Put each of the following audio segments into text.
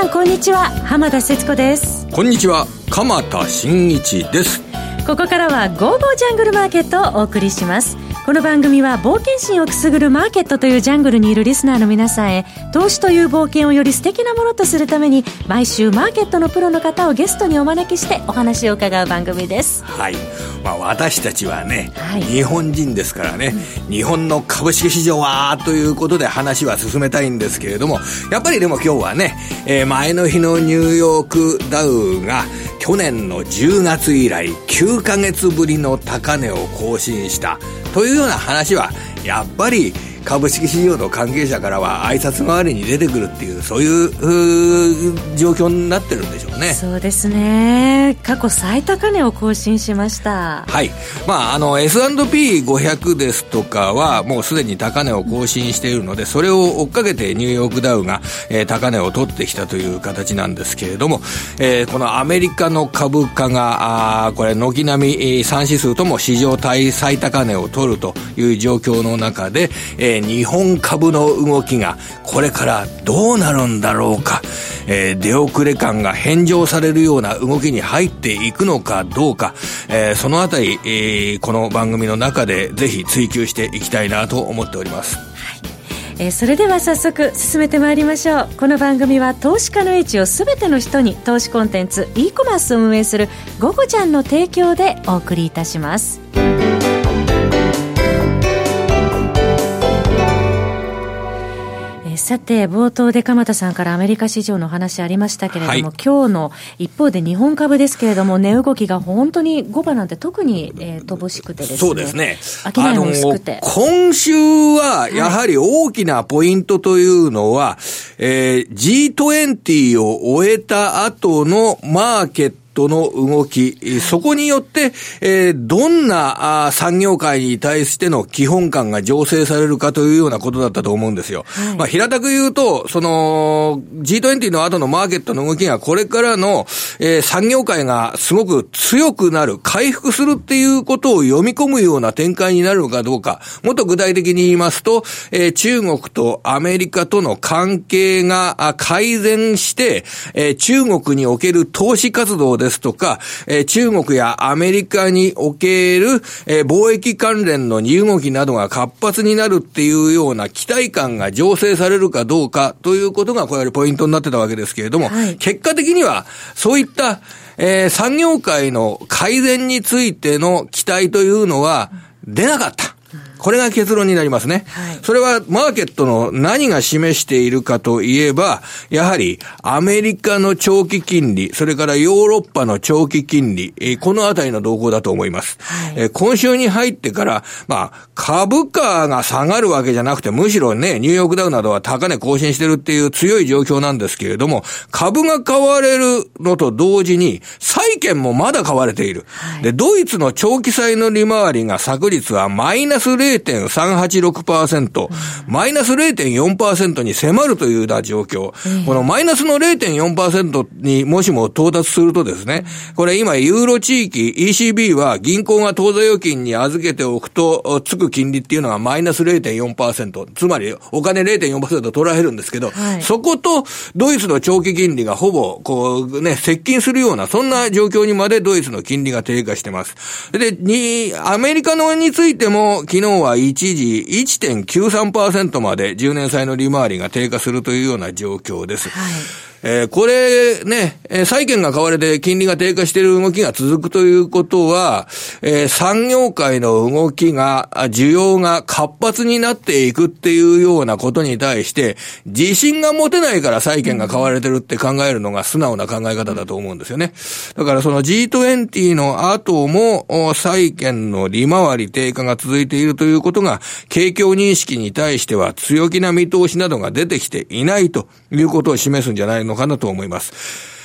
さんこんにちは。浜田節子です。こんにちは。鎌田新一です。ここからは「ゴーゴージャングルマーケット」をお送りしますこの番組は冒険心をくすぐるマーケットというジャングルにいるリスナーの皆さんへ投資という冒険をより素敵なものとするために毎週マーケットのプロの方をゲストにお招きしてお話を伺う番組です。はい、まあ、私たちはね、はい、日本人ですからね、うん、日本の株式市場はということで話は進めたいんですけれどもやっぱりでも今日はね、えー、前の日のニューヨークダウが去年の10月以来9ヶ月ぶりの高値を更新したというような話はやっぱり株式市場の関係者からは挨拶代わりに出てくるっていうそういう状況になってるんでしょうね。そうですね。過去最高値を更新しました。はい。まああの S&P500 ですとかはもうすでに高値を更新しているのでそれを追っかけてニューヨークダウが、えー、高値を取ってきたという形なんですけれども、えー、このアメリカの株価があこれ軒並み3指数とも史上最高値を取るという状況の中で、えーー、日本株の動きがこれからどうなるんだろうか、えー、出遅れ感が返上されるような動きに入っていくのかどうか、えー、そのあたり、えー、この番組の中でぜひ追求していきたいなと思っております。えー、それでは早速進めてまいりましょうこの番組は投資家の位置をすべての人に投資コンテンツ e コマースを運営する「ゴゴちゃん」の提供でお送りいたします。さて、冒頭で鎌田さんからアメリカ市場の話ありましたけれども、はい、今日の一方で日本株ですけれども、値動きが本当に5番なんて特に、えー、乏しくてですね。そうですね。商いも薄くて。今週は、やはり大きなポイントというのは、はい、えー、G20 を終えた後のマーケットトの動き、そこによって、えー、どんなあ産業界に対しての基本感が醸成されるかというようなことだったと思うんですよ。はい、まあ、平たく言うと、その、G20 の後のマーケットの動きがこれからの、えー、産業界がすごく強くなる、回復するっていうことを読み込むような展開になるのかどうか、もっと具体的に言いますと、えー、中国とアメリカとの関係が改善して、えー、中国における投資活動ですとか、えー、中国やアメリカにおける、えー、貿易関連の荷動きなどが活発になるっていうような期待感が醸成されるかどうかということが、これよりポイントになってたわけですけれども、はい、結果的には、そういった、えー、産業界の改善についての期待というのは出なかった。これが結論になりますね。はい、それはマーケットの何が示しているかといえば、やはりアメリカの長期金利、それからヨーロッパの長期金利、えこのあたりの動向だと思います。はい、え今週に入ってから、まあ、株価が下がるわけじゃなくて、むしろね、ニューヨークダウなどは高値更新してるっていう強い状況なんですけれども、株が買われるのと同時に、債券もまだ買われている。はい、で、ドイツの長期債の利回りが昨日はマイナス0 0.386%、マイナス0.4%に迫るというような状況。このマイナスの0.4%にもしも到達するとですね、これ今ユーロ地域 ECB は銀行が当座預金に預けておくとつく金利っていうのがマイナス0.4%。つまりお金0.4%取られるんですけど、はい、そことドイツの長期金利がほぼこうね、接近するような、そんな状況にまでドイツの金利が低下してます。で、に、アメリカのについても昨日は一時1.93%まで10年債の利回りが低下するというような状況です。はいえー、これねえ、債券が買われて金利が低下している動きが続くということは、えー、産業界の動きが、需要が活発になっていくっていうようなことに対して、自信が持てないから債券が買われてるって考えるのが素直な考え方だと思うんですよね。だからその G20 の後も、債券の利回り低下が続いているということが、景況認識に対しては強気な見通しなどが出てきていないということを示すんじゃないののかなと思います。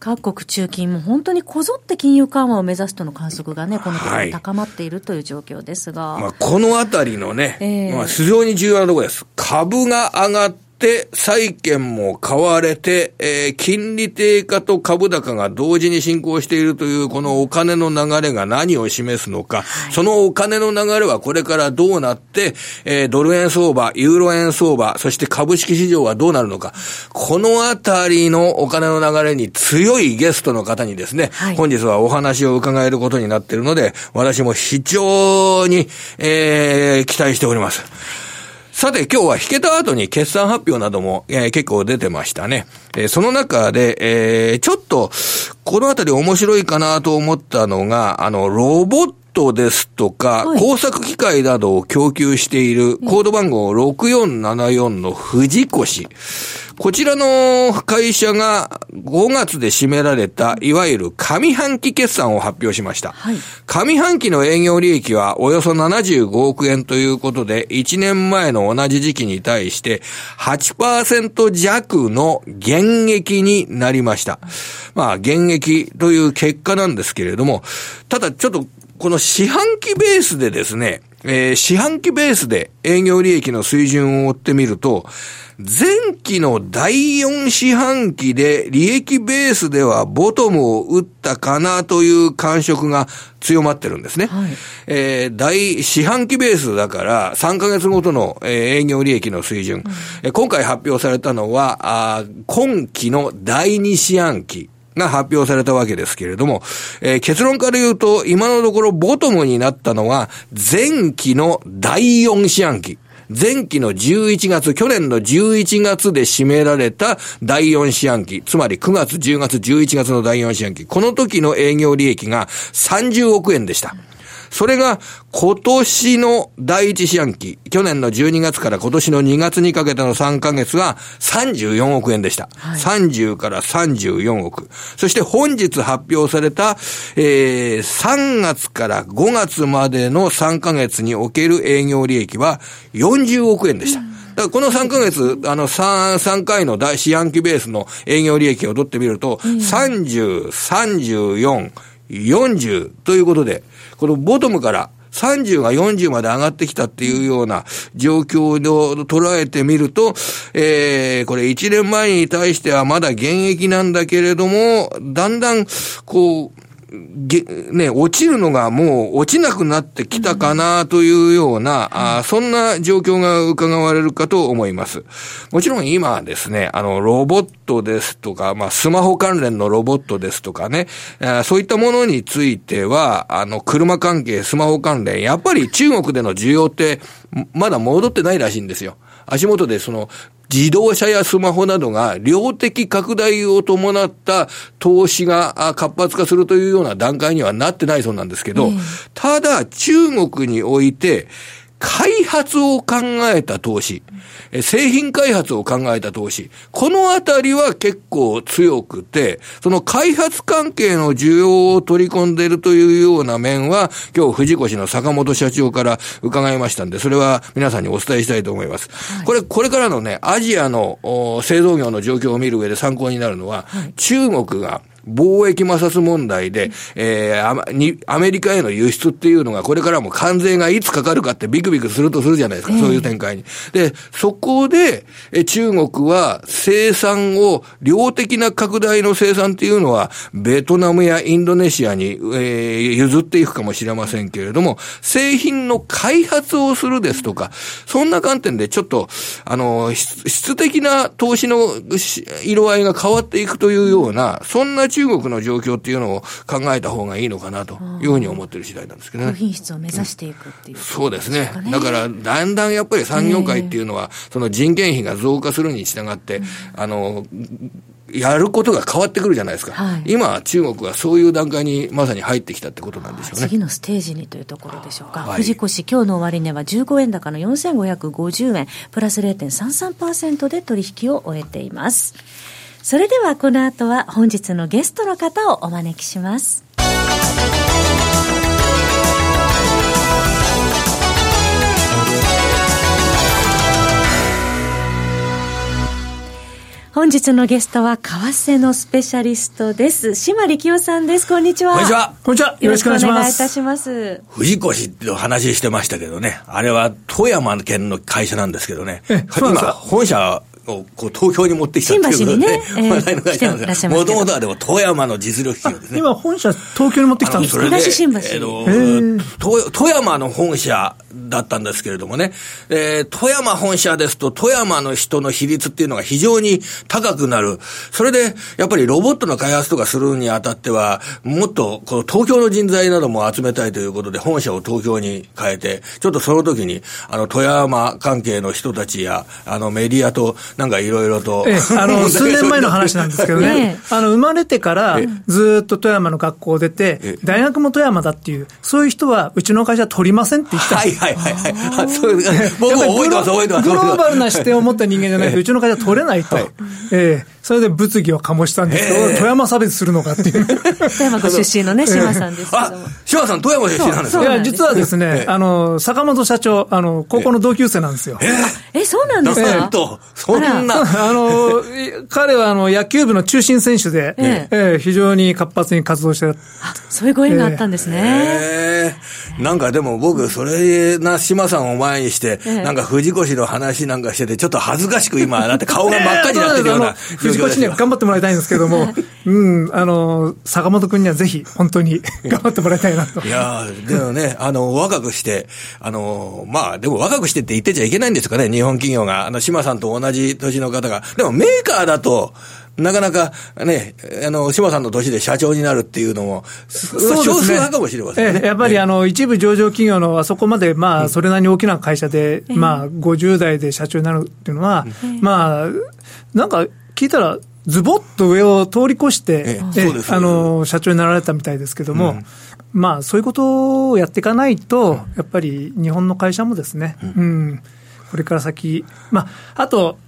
各国中金も本当にこぞって金融緩和を目指すとの観測がね、このところ高まっているという状況ですが。はい、まあ、このあたりのね、えー、まあ、非常に重要なところです。株が上がっって債券も買われて、えー、金利低下と株高が同時に進行しているというこのお金の流れが何を示すのか、はい、そのお金の流れはこれからどうなって、えー、ドル円相場、ユーロ円相場、そして株式市場はどうなるのか、このあたりのお金の流れに強いゲストの方にですね、はい、本日はお話を伺えることになっているので、私も非常に、えー、期待しております。さて今日は引けた後に決算発表なども、えー、結構出てましたね。えー、その中で、えー、ちょっと、このあたり面白いかなと思ったのが、あの、ロボットですとか、はい、工作機械などを供給しているコード番号6474の藤越。こちらの会社が5月で締められた、いわゆる上半期決算を発表しました。はい、上半期の営業利益はおよそ75億円ということで、1年前の同じ時期に対して8%弱の減益になりました。まあ、減益という結果なんですけれども、ただちょっとこの四半期ベースでですね、えー、四半期ベースで営業利益の水準を追ってみると、前期の第4四半期で利益ベースではボトムを打ったかなという感触が強まってるんですね。はい、えー、第四半期ベースだから3ヶ月ごとの、えー、営業利益の水準、うん、今回発表されたのはあ今期の第2四半期。が発表されたわけですけれども、えー、結論から言うと、今のところボトムになったのは、前期の第4四半期。前期の11月、去年の11月で占められた第4四半期、つまり9月、10月、11月の第4四半期、この時の営業利益が30億円でした。それが今年の第一四半期、去年の12月から今年の2月にかけての3ヶ月は34億円でした。はい、30から34億。そして本日発表された、えー、3月から5月までの3ヶ月における営業利益は40億円でした。だからこの3ヶ月、あの3、3回の大四半期ベースの営業利益を取ってみると、30、34、40ということで、このボトムから30が40まで上がってきたっていうような状況を捉えてみると、えー、これ1年前に対してはまだ現役なんだけれども、だんだん、こう、げ、ね、落ちるのがもう落ちなくなってきたかなというような、うん、あそんな状況が伺われるかと思います。もちろん今ですね、あの、ロボットですとか、まあ、スマホ関連のロボットですとかね、あそういったものについては、あの、車関係、スマホ関連、やっぱり中国での需要って、まだ戻ってないらしいんですよ。足元でその自動車やスマホなどが量的拡大を伴った投資が活発化するというような段階にはなってないそうなんですけど、ただ中国において、開発を考えた投資、製品開発を考えた投資、このあたりは結構強くて、その開発関係の需要を取り込んでいるというような面は、今日藤越の坂本社長から伺いましたんで、それは皆さんにお伝えしたいと思います。はい、これ、これからのね、アジアの製造業の状況を見る上で参考になるのは、はい、中国が貿易摩擦問題で、えー、に、アメリカへの輸出っていうのが、これからも関税がいつかかるかってビクビクするとするじゃないですか、そういう展開に。で、そこで、え中国は生産を、量的な拡大の生産っていうのは、ベトナムやインドネシアに、えー、譲っていくかもしれませんけれども、製品の開発をするですとか、そんな観点でちょっと、あの、質的な投資の色合いが変わっていくというような、そんな中国の状況っていうのを考えた方がいいのかなというふうに思ってる次第なんですけどね。品質を目指していくっていう、ね、そうですね。だから、だんだんやっぱり産業界っていうのは、その人件費が増加するに従って、あの、やることが変わってくるじゃないですか。はい、今、中国はそういう段階にまさに入ってきたってことなんでしょうね。次のステージにというところでしょうか。はい、藤越、今日の終値は15円高の4550円、プラス0.33%で取引を終えています。それではこの後は本日のゲストの方をお招きします。本日のゲストは為替のスペシャリストです。島力夫さんです。こんにちは。こんにちは。こんにちは。よろしくお願いします。お願いいたします。藤越って話してましたけどね。あれは富山県の会社なんですけどね。今、本社をこう東京に持ってきたということで、ね、話題の会社なんですもともとはでも富山の実力企業ですね。今本社東京に持ってきたんですか？東新橋。えー、富山の本社だったんですけれどもね、えー、富山本社ですと富山の人の比率っていうのが非常に高くなる。それで、やっぱりロボットの開発とかするにあたっては、もっとこの東京の人材なども集めたいということで本社を東京に変えて、ちょっとその時に、あの、富山関係の人たちや、あの、メディアとなんかいろいろと、ええ、あの、数年前の話なんですけどね、あの、生まれてからずっと富山の学校を出て、大学も富山だっていう、そういう人はうちの会社取りませんって言ったはいはいはいはい。そう僕も覚えてます、覚えてます。グローバルな視点を持った人間じゃないと、うちの会社取れないと。ええそれで物議を醸したんですけど、富山差別するのかっていう。富山ご出身のね、島さんですけども。島さん、富山出身なんですかいや、実はですね、あの、坂本社長、あの、高校の同級生なんですよ。え、そうなんですか？そんな。あの、彼はあの、野球部の中心選手で、え非常に活発に活動してあ、そういうご縁があったんですね。なんかでも僕、それな島さんを前にして、なんか藤越の話なんかしてて、ちょっと恥ずかしく今、だって顔が真っ赤になってるような。藤越には頑張ってもらいたいんですけども、うん、あの、坂本君にはぜひ、本当に 頑張ってもらいたいなと。いやでもね、あの、若くして、あの、まあ、でも若くしてって言ってちゃいけないんですかね、日本企業が。あの、島さんと同じ年の方が。でもメーカーだと、なかなかね、あの、島さんの年で社長になるっていうのも、そう少数派かもしれませんね。やっぱりあの、一部上場企業のあそこまで、まあ、それなりに大きな会社で、まあ、50代で社長になるっていうのは、まあ、なんか聞いたら、ズボッと上を通り越して、あの、社長になられたみたいですけども、まあ、そういうことをやっていかないと、やっぱり日本の会社もですね、うん、これから先、まあ、あと、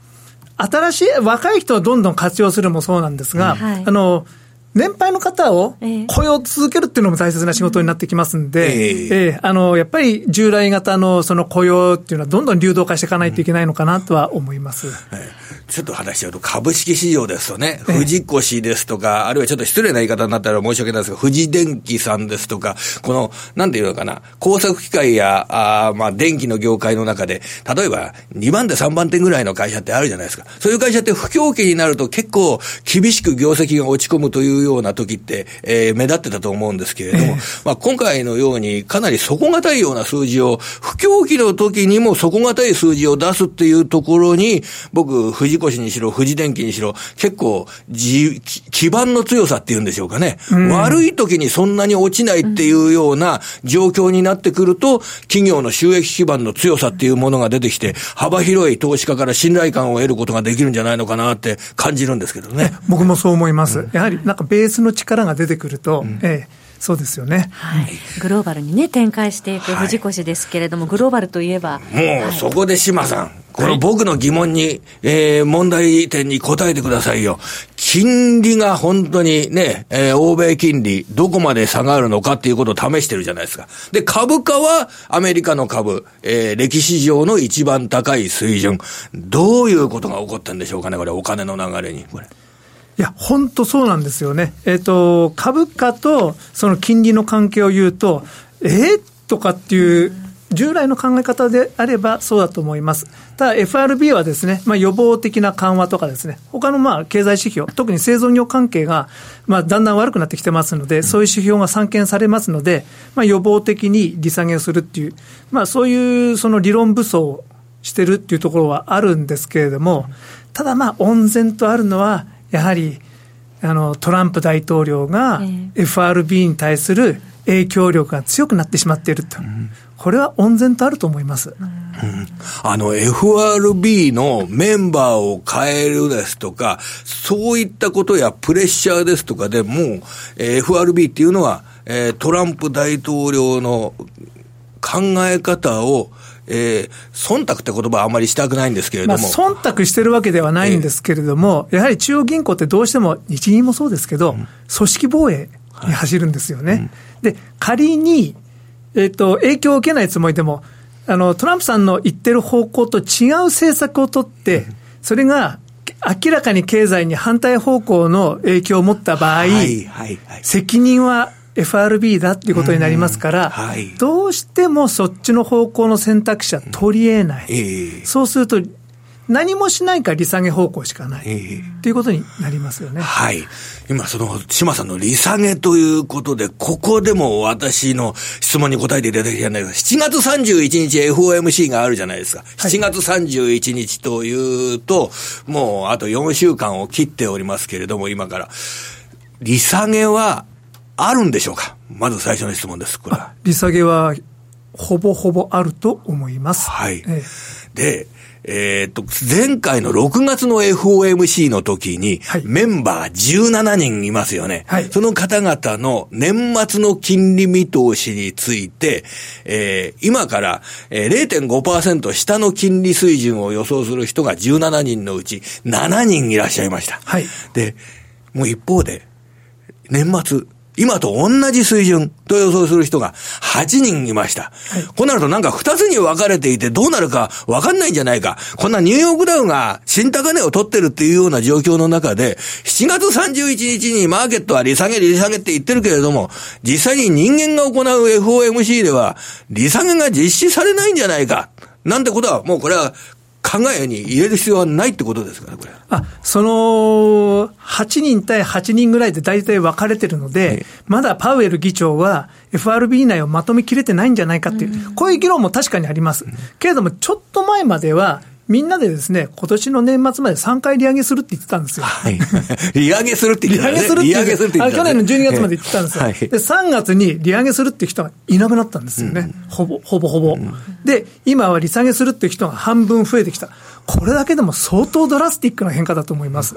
新しい、若い人をどんどん活用するもそうなんですが、はい、あの、年配の方を雇用続けるっていうのも大切な仕事になってきますんで、えー、えー、あの、やっぱり従来型のその雇用っていうのはどんどん流動化していかないといけないのかなとは思います。うんちょっと話しちゃうと、株式市場ですとね、藤越ですとか、あるいはちょっと失礼な言い方になったら申し訳ないですが、富士電機さんですとか、この、なんていうのかな、工作機械や、あまあ、電気の業界の中で、例えば、2番手3番手ぐらいの会社ってあるじゃないですか。そういう会社って不況期になると結構厳しく業績が落ち込むというような時って、えー、目立ってたと思うんですけれども、まあ、今回のようにかなり底堅いような数字を、不況期の時にも底堅い数字を出すっていうところに、僕、藤越にしろ、富士電機にしろ、結構、じ、基盤の強さっていうんでしょうかね。うん、悪い時にそんなに落ちないっていうような状況になってくると、企業の収益基盤の強さっていうものが出てきて、幅広い投資家から信頼感を得ることができるんじゃないのかなって感じるんですけどね。僕もそう思います。うん、やはり、なんかベースの力が出てくると、うん、ええそうですよね、はい、グローバルにね、展開していく藤越ですけれども、はい、グローバルといえば。もう、そこで島さん、この僕の疑問に、えー、問題点に答えてくださいよ。金利が本当にね、えー、欧米金利、どこまで下がるのかっていうことを試してるじゃないですか。で、株価はアメリカの株、えー、歴史上の一番高い水準。どういうことが起こったんでしょうかね、これ、お金の流れに。これいや、本当そうなんですよね。えっ、ー、と、株価とその金利の関係を言うと、えー、とかっていう、従来の考え方であればそうだと思います。ただ FRB はですね、まあ予防的な緩和とかですね、他のまあ経済指標、特に製造業関係がまあだんだん悪くなってきてますので、そういう指標が散見されますので、まあ予防的に利下げをするっていう、まあそういうその理論武装をしてるっていうところはあるんですけれども、ただまあ温然とあるのは、やはりあのトランプ大統領が FRB に対する影響力が強くなってしまっていると、うん、これは温然とあると思います、うん、あの FRB のメンバーを変えるですとか、そういったことやプレッシャーですとかでもう、え FRB っていうのは、えトランプ大統領の考え方をえー、忖度って言葉はあんまりしたくないんですけれども。まあ、忖度してるわけではないんですけれども、えー、やはり中央銀行ってどうしても、日銀もそうですけど、うん、組織防衛に走るんですよね。はい。うん、で、仮に、えっ、ー、と、影響を受けないつもりでも、あの、トランプさんの言ってる方向と違う政策を取って、それが明らかに経済に反対方向の影響を持った場合、はいはいはい、責任は FRB だっていうことになりますから、はい、どうしてもそっちの方向の選択肢は取り得ない、うんえー、そうすると、何もしないか利下げ方向しかない。ということになりますよね。はい。今、その、島さんの利下げということで、ここでも私の質問に答えていただきたいんだけど、7月31日 FOMC があるじゃないですか。7月31日というと、もうあと4週間を切っておりますけれども、今から。利下げはあるんでしょうか？まず最初の質問です、これは。利下げはほぼほぼあると思います。はい。ええ、で、えっと、前回の6月の FOMC の時に、メンバー17人いますよね。はい、その方々の年末の金利見通しについて、えー、今から、えー、0.5%下の金利水準を予想する人が17人のうち7人いらっしゃいました。はい、で、もう一方で、年末、今と同じ水準と予想する人が8人いました。はい、こうなるとなんか2つに分かれていてどうなるか分かんないんじゃないか。こんなニューヨークダウが新高値を取ってるっていうような状況の中で、7月31日にマーケットは利下げ利下げって言ってるけれども、実際に人間が行う FOMC では利下げが実施されないんじゃないか。なんてことは、もうこれは考えに入れる必要はないってことですかね、これ。あ、その、8人対8人ぐらいで大体分かれてるので、まだパウエル議長は FRB 内をまとめきれてないんじゃないかっていう、うん、こういう議論も確かにあります。けれども、ちょっと前までは、みんなでですね、今年の年末まで3回利上げするって言ってたんですよ。はい。利上げするって言ってた、ね、利上げするって言ってた、ね、去年の12月まで言ってたんですよ。はい、で、3月に利上げするって人がいなくなったんですよね。うん、ほぼ、ほぼほぼ、うん、で、今は利下げするって人が半分増えてきた。これだけでも相当ドラスティックな変化だと思います。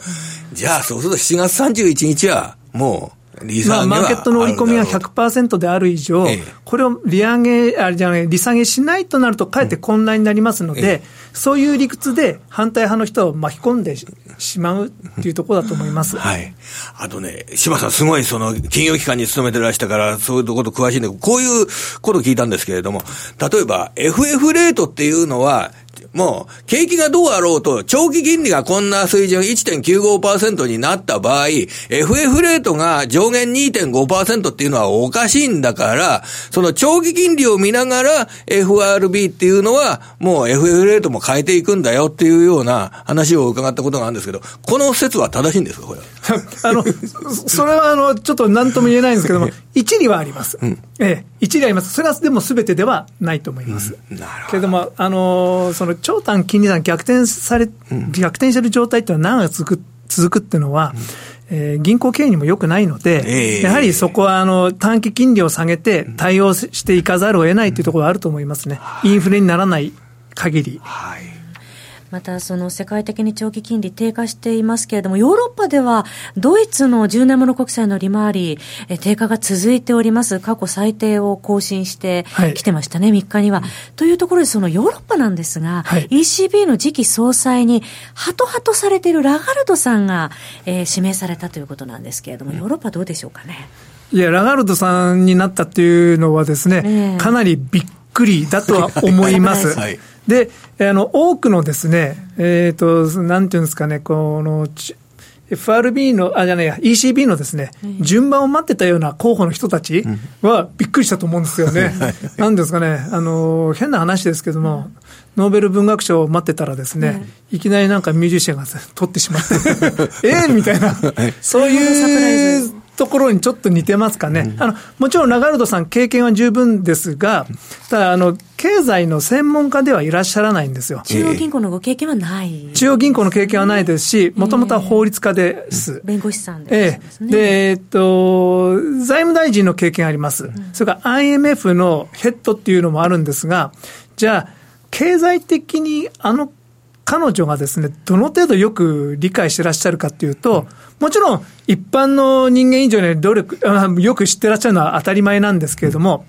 じゃあ、そうすると7月31日は、もう、まあ、マーケットの織り込みが100%である以上、ええ、これを利上げ、あれじゃない、利下げしないとなると、かえって混乱になりますので、え、そういう理屈で反対派の人を巻き込んでしまうっていうところだと思います。はい。あとね、島さん、すごいその、金融機関に勤めてらしたから、そういうこと詳しいんだけど、こういうこと聞いたんですけれども、例えば、FF レートっていうのは、もう、景気がどうあろうと、長期金利がこんな水準1.95%になった場合、FF レートが上限2.5%っていうのはおかしいんだから、その長期金利を見ながら FRB っていうのは、もう FF レートも変えていくんだよっていうような話を伺ったことがあるんですけど、この説は正しいんですか、これは。あの、それはあの、ちょっと何とも言えないんですけども、一理はあります。うん、ええ、一理あります。それはでも全てではないと思います。うん、なるほど。けれども、あの、その長短金利差逆転され、逆転してる状態っていうのは長く続く、続くっていうのは、えー、銀行経営にも良くないので、えー、やはりそこはあの短期金利を下げて対応していかざるを得ないというところがあると思いますね。インフレにならない限り。はいまたその世界的に長期金利低下していますけれども、ヨーロッパではドイツの10年物国債の利回り、え低下が続いております。過去最低を更新してきてましたね、はい、3日には。というところで、そのヨーロッパなんですが、はい、ECB の次期総裁に、ハトハトされているラガルドさんが、えー、指名されたということなんですけれども、ヨーロッパどうでしょうかね？いや、ラガルドさんになったっていうのはですね、かなりびっくりだとは思います。はいで、あの、多くのですね、えっ、ー、と、なんていうんですかね、この、FRB の、あ、じゃないや、ECB のですね、順番を待ってたような候補の人たちはびっくりしたと思うんですよね。なんですかね、あの、変な話ですけども、ノーベル文学賞を待ってたらですね、いきなりなんかミュージシャンが取ってしまって、ええみたいな、そういうところにちょっと似てますかね、うん、あのもちろんラガルドさん、経験は十分ですが、ただあの、経済の専門家ではいらっしゃらないんですよ。中央銀行のご経験はない。中央銀行の経験はないですし、もともとは法律家です。弁護士さんで、す、ね、で、えっと、財務大臣の経験あります。うん、それから IMF のヘッドっていうのもあるんですが、じゃあ、経済的にあの彼女がですね、どの程度よく理解してらっしゃるかっていうと、もちろん一般の人間以上に努力、よく知ってらっしゃるのは当たり前なんですけれども、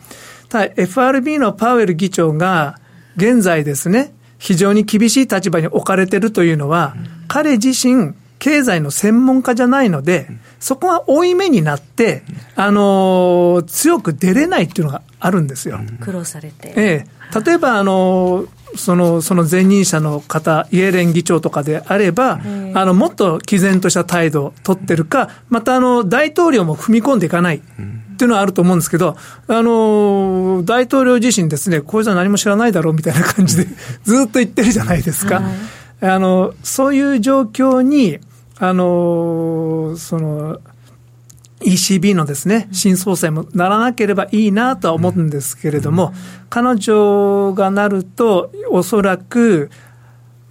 ただ FRB のパウエル議長が現在ですね、非常に厳しい立場に置かれているというのは、彼自身、経済の専門家じゃないので、そこが負い目になって、あの強く出れないっていうのがあるんですよ。苦労されて。ええ。例えば、あのその、その前任者の方、イエレン議長とかであれば、あの、もっと毅然とした態度を取ってるか、またあの、大統領も踏み込んでいかない。っていうのはあると思うんですけど、あの、大統領自身ですね、これじゃ何も知らないだろうみたいな感じで、ずっと言ってるじゃないですか。あの、そういう状況に、あの、その、ECB のですね、新総裁もならなければいいなとは思うんですけれども、彼女がなると、おそらく、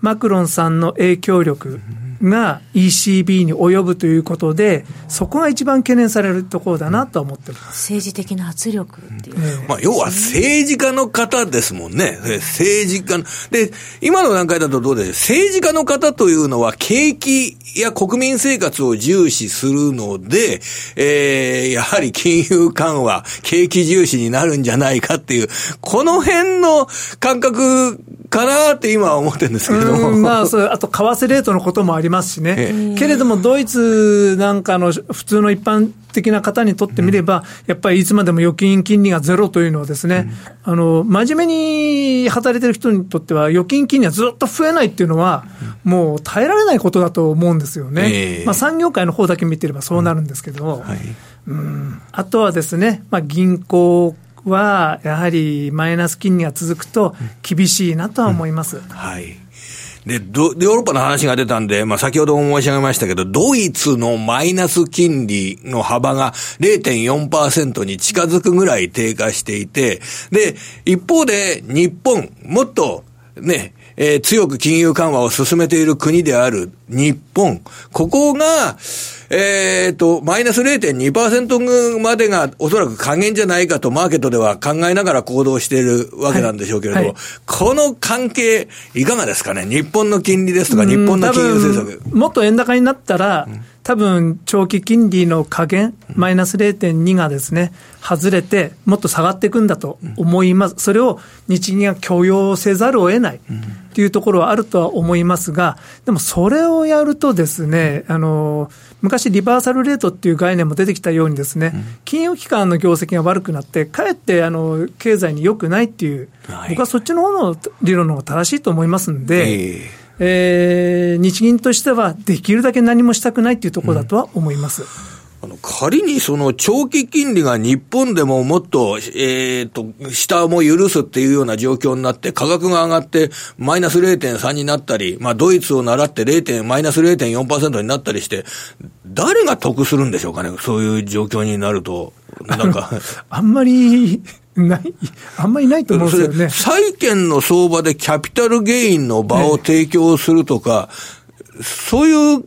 マクロンさんの影響力が ECB に及ぶということで、そこが一番懸念されるところだなと思っております政治的な圧力っていう、えー、まあ、要は政治家の方ですもんね。政治家の。で、今の段階だとどうで政治家の方というのは景気や国民生活を重視するので、えー、やはり金融緩和、景気重視になるんじゃないかっていう、この辺の感覚かなって今は思ってるんですけども。まあ、それ、あと為替レートのこともありますしね。けれども、ドイツなんかの普通の一般的な方にとってみれば、やっぱりいつまでも預金金利がゼロというのはですね、あの、真面目に働いてる人にとっては、預金金利はずっと増えないっていうのは、もう耐えられないことだと思うんですよね。まあ、産業界の方だけ見てればそうなるんですけども、うん、あとはですね、まあ、銀行は、やはりマイナス金利が続くと厳しいなとは思います。うん、はいで、ヨーロッパの話が出たんで、まあ、先ほども申し上げましたけど、ドイツのマイナス金利の幅が0.4%に近づくぐらい低下していて、で、一方で日本、もっとね、えー、強く金融緩和を進めている国である日本、ここが、えっ、ー、と、マイナス0.2%までがおそらく加減じゃないかとマーケットでは考えながら行動しているわけなんでしょうけれども、はい。はい、この関係、いかがですかね？日本の金利ですとか、日本の金融政策。もっと円高になったら、うん多分長期金利の加減、マイナス0.2がですね、外れて、もっと下がっていくんだと思います。それを日銀が許容せざるを得ないというところはあるとは思いますが、でもそれをやるとですね、あの、昔リバーサルレートっていう概念も出てきたようにですね、金融機関の業績が悪くなって、かえってあの経済に良くないっていう、僕はそっちの方の理論の方が正しいと思いますんで、えー、日銀としてはできるだけ何もしたくないっていうところだとは思います。うんあの、仮にその長期金利が日本でももっと、えっ、ー、と、下も許すっていうような状況になって、価格が上がってマイナス0.3になったり、まあドイツを習って 0. マイナス0.4%になったりして、誰が得するんでしょうかね、そういう状況になると。なんか。あんまり、ない、あんまりないと思うんですよね。債券の相場でキャピタルゲインの場を提供するとか、ね、そういう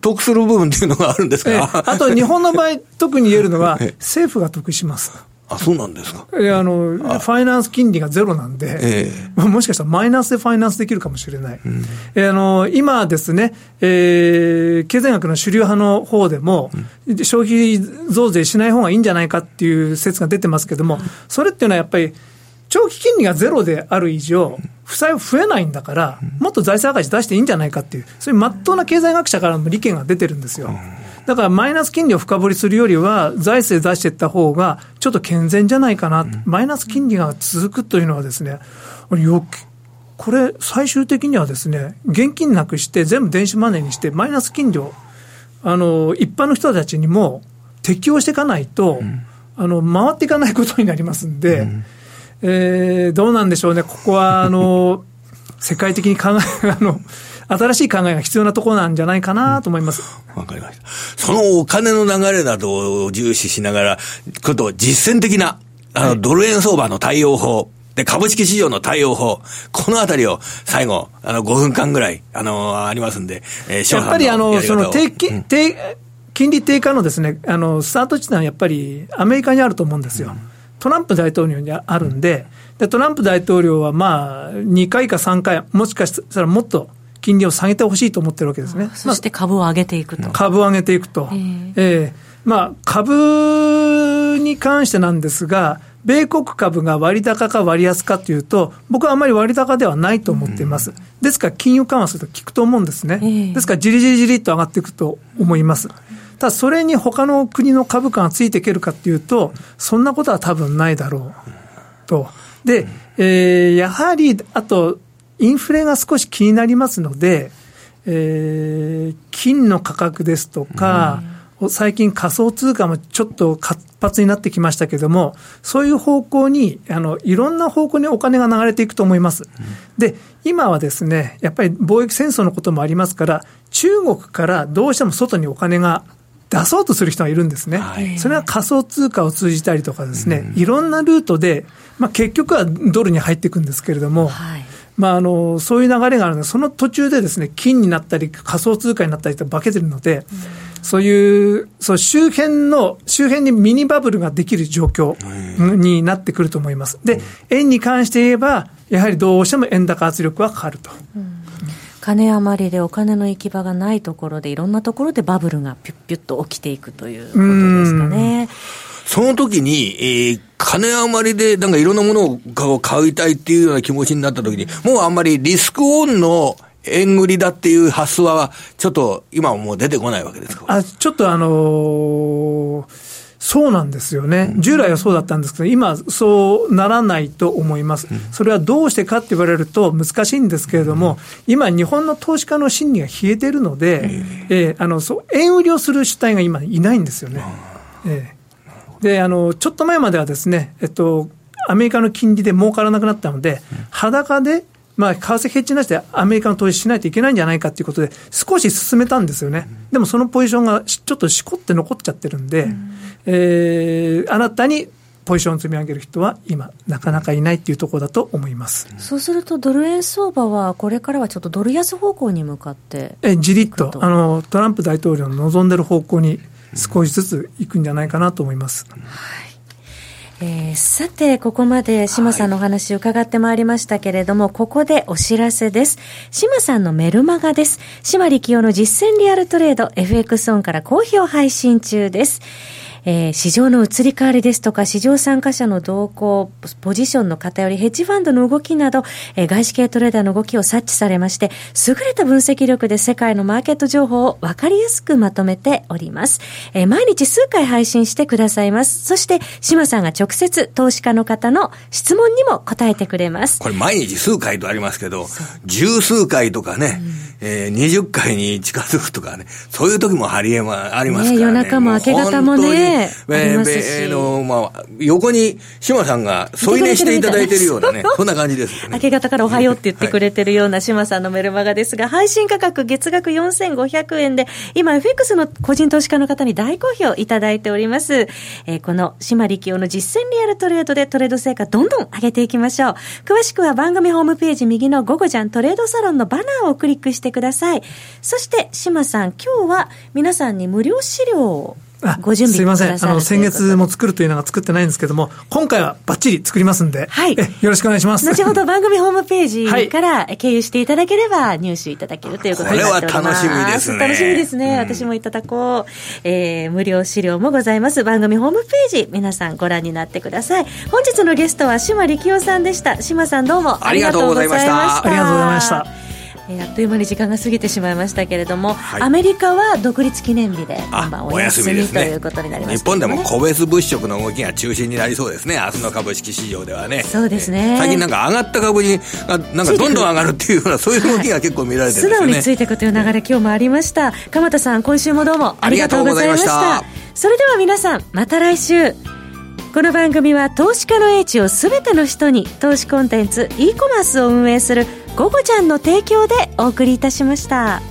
得する部分っていうのがあるんですか、えあと日本の場合、特に言えるのは、政府が得します。あ、そうなんですか。いや、あの、ファイナンス金利がゼロなんで、えー、もしかしたらマイナスでファイナンスできるかもしれない。うん、えー、あの、今ですね、えー、経済学の主流派の方でも、うん、消費増税しない方がいいんじゃないかっていう説が出てますけども、それっていうのはやっぱり、長期金利がゼロである以上、負債は増えないんだから、もっと財政赤字出していいんじゃないかっていう、そういうまっとうな経済学者からの利権が出てるんですよ。だからマイナス金利を深掘りするよりは、財政出していった方が、ちょっと健全じゃないかな、マイナス金利が続くというのはですね、よこれ、最終的にはですね、現金なくして全部電子マネーにして、マイナス金利を、あの、一般の人たちにも適用していかないと、うん、あの、回っていかないことになりますんで、うん。えー、どうなんでしょうね、ここは、あの、世界的に考え、あの、新しい考えが必要なところなんじゃないかなと思います。わ、うん、かりました。そのお金の流れなどを重視しながら、こと実践的な、あの、はい、ドル円相場の対応法、で、株式市場の対応法、このあたりを最後、あの、5分間ぐらい、あの、ありますんで、えー、やっぱりあの、その低金、低、金利低下のですね、あの、スタート地点はやっぱりアメリカにあると思うんですよ。うんトランプ大統領にあるんで、でトランプ大統領はまあ、2回か3回、もしかしたらもっと金利を下げてほしいと思ってるわけですね。そして株を上げていくと。株を上げていくと。えー、えー、まあ、株に関してなんですが、米国株が割高か割安かというと、僕はあまり割高ではないと思っています。ですから、金融緩和すると効くと思うんですね。えー、ですから、じりじりじりっと上がっていくと思います。ただそれに他の国の株価がついていけるかっていうと、そんなことは多分ないだろうと。で、えー、やはり、あと、インフレが少し気になりますので、えー、金の価格ですとか、最近仮想通貨もちょっと活発になってきましたけれども、そういう方向に、あの、いろんな方向にお金が流れていくと思います。で、今はですね、やっぱり貿易戦争のこともありますから、中国からどうしても外にお金が出そうとする人がいるんですね、はい、それは仮想通貨を通じたりとかですね、いろんなルートで、まあ、結局はドルに入っていくんですけれども、はい、まあ、あのそういう流れがあるので、その途中でですね金になったり、仮想通貨になったりと化けてるので、そういうそう周辺の、周辺にミニバブルができる状況になってくると思います。で、円に関して言えば、やはりどうしても円高圧力はかかると。うん金余りでお金の行き場がないところで、いろんなところでバブルがピュッピュッと起きていくということですかね。その時に、えー、金余りでなんかいろんなものを買いたいっていうような気持ちになった時に、もうあんまりリスクオンの円売りだっていう発想は、ちょっと今はもう出てこないわけですか？あちょっとあのーそうなんですよね。従来はそうだったんですけど、今、そうならないと思います。それはどうしてかって言われると難しいんですけれども、今、日本の投資家の心理が冷えてるので、えー、あの、そう、円売りをする主体が今いないんですよね。えー、で、あの、ちょっと前まではですね、えっと、アメリカの金利で儲からなくなったので、裸でまあ、為替ヘッジなしでアメリカの投資しないといけないんじゃないかということで、少し進めたんですよね。でもそのポジションがちょっとしこって残っちゃってるんで、うん、えー、新たにポジションを積み上げる人は今、なかなかいないっていうところだと思います。そうすると、ドル円相場は、これからはちょっとドル安方向に向かってえじりっとあの、トランプ大統領の望んでる方向に少しずついくんじゃないかなと思います。はいえー、さて、ここまで島さんのお話を伺ってまいりましたけれども、はい、ここでお知らせです。島さんのメルマガです。島力夫の実践リアルトレード FX オンから好評配信中です。えー、市場の移り変わりですとか、市場参加者の動向、ポジションの偏り、ヘッジファンドの動きなど、えー、外資系トレーダーの動きを察知されまして、優れた分析力で世界のマーケット情報を分かりやすくまとめております。えー、毎日数回配信してくださいます。そして、島さんが直接投資家の方の質問にも答えてくれます。これ毎日数回とありますけど、十数回とかね、うん、えー、20回に近づくとかね、そういう時もありえま、ありますからね。ね夜中も明け方もね。えー、の、まあ、横に島さんが添い寝していただいてるようなね、そんな感じです、ね、明け方からおはようって言ってくれてるような島さんのメルマガですが、配信価格月額4500円で、今 FX の個人投資家の方に大好評いただいております。えー、この島力夫の実践リアルトレードでトレード成果どんどん上げていきましょう。詳しくは番組ホームページ右の午後じゃんトレードサロンのバナーをクリックしてください。そして、島さん、今日は皆さんに無料資料をご準備すいません。あの、先月も作るというのが作ってないんですけども、今回はバッチリ作りますんで、はい。よろしくお願いします。後ほど番組ホームページから経由していただければ入手いただけるということになっております。これは楽しみですね。楽しみですね。私もいただこう。えー、無料資料もございます。番組ホームページ、皆さんご覧になってください。本日のゲストは島力夫さんでした。島さんどうもありがとうございました。ありがとうございました。えー、あっという間に時間が過ぎてしまいましたけれども、はい、アメリカは独立記念日で今晩お休みということになります、ね、日本でも個別物色の動きが中心になりそうですね。明日の株式市場ではね。そうですね、えー、最近なんか上がった株になんかどんどん上がるっていうようなそういう動きが結構見られてるんですね、素直についていくという流れ今日もありました。鎌田さん今週もどうもありがとうございました。それでは皆さんまた来週。この番組は投資家の英知をすべての人に投資コンテンツ e コマースを運営する「ゴゴちゃん」の提供でお送りいたしました。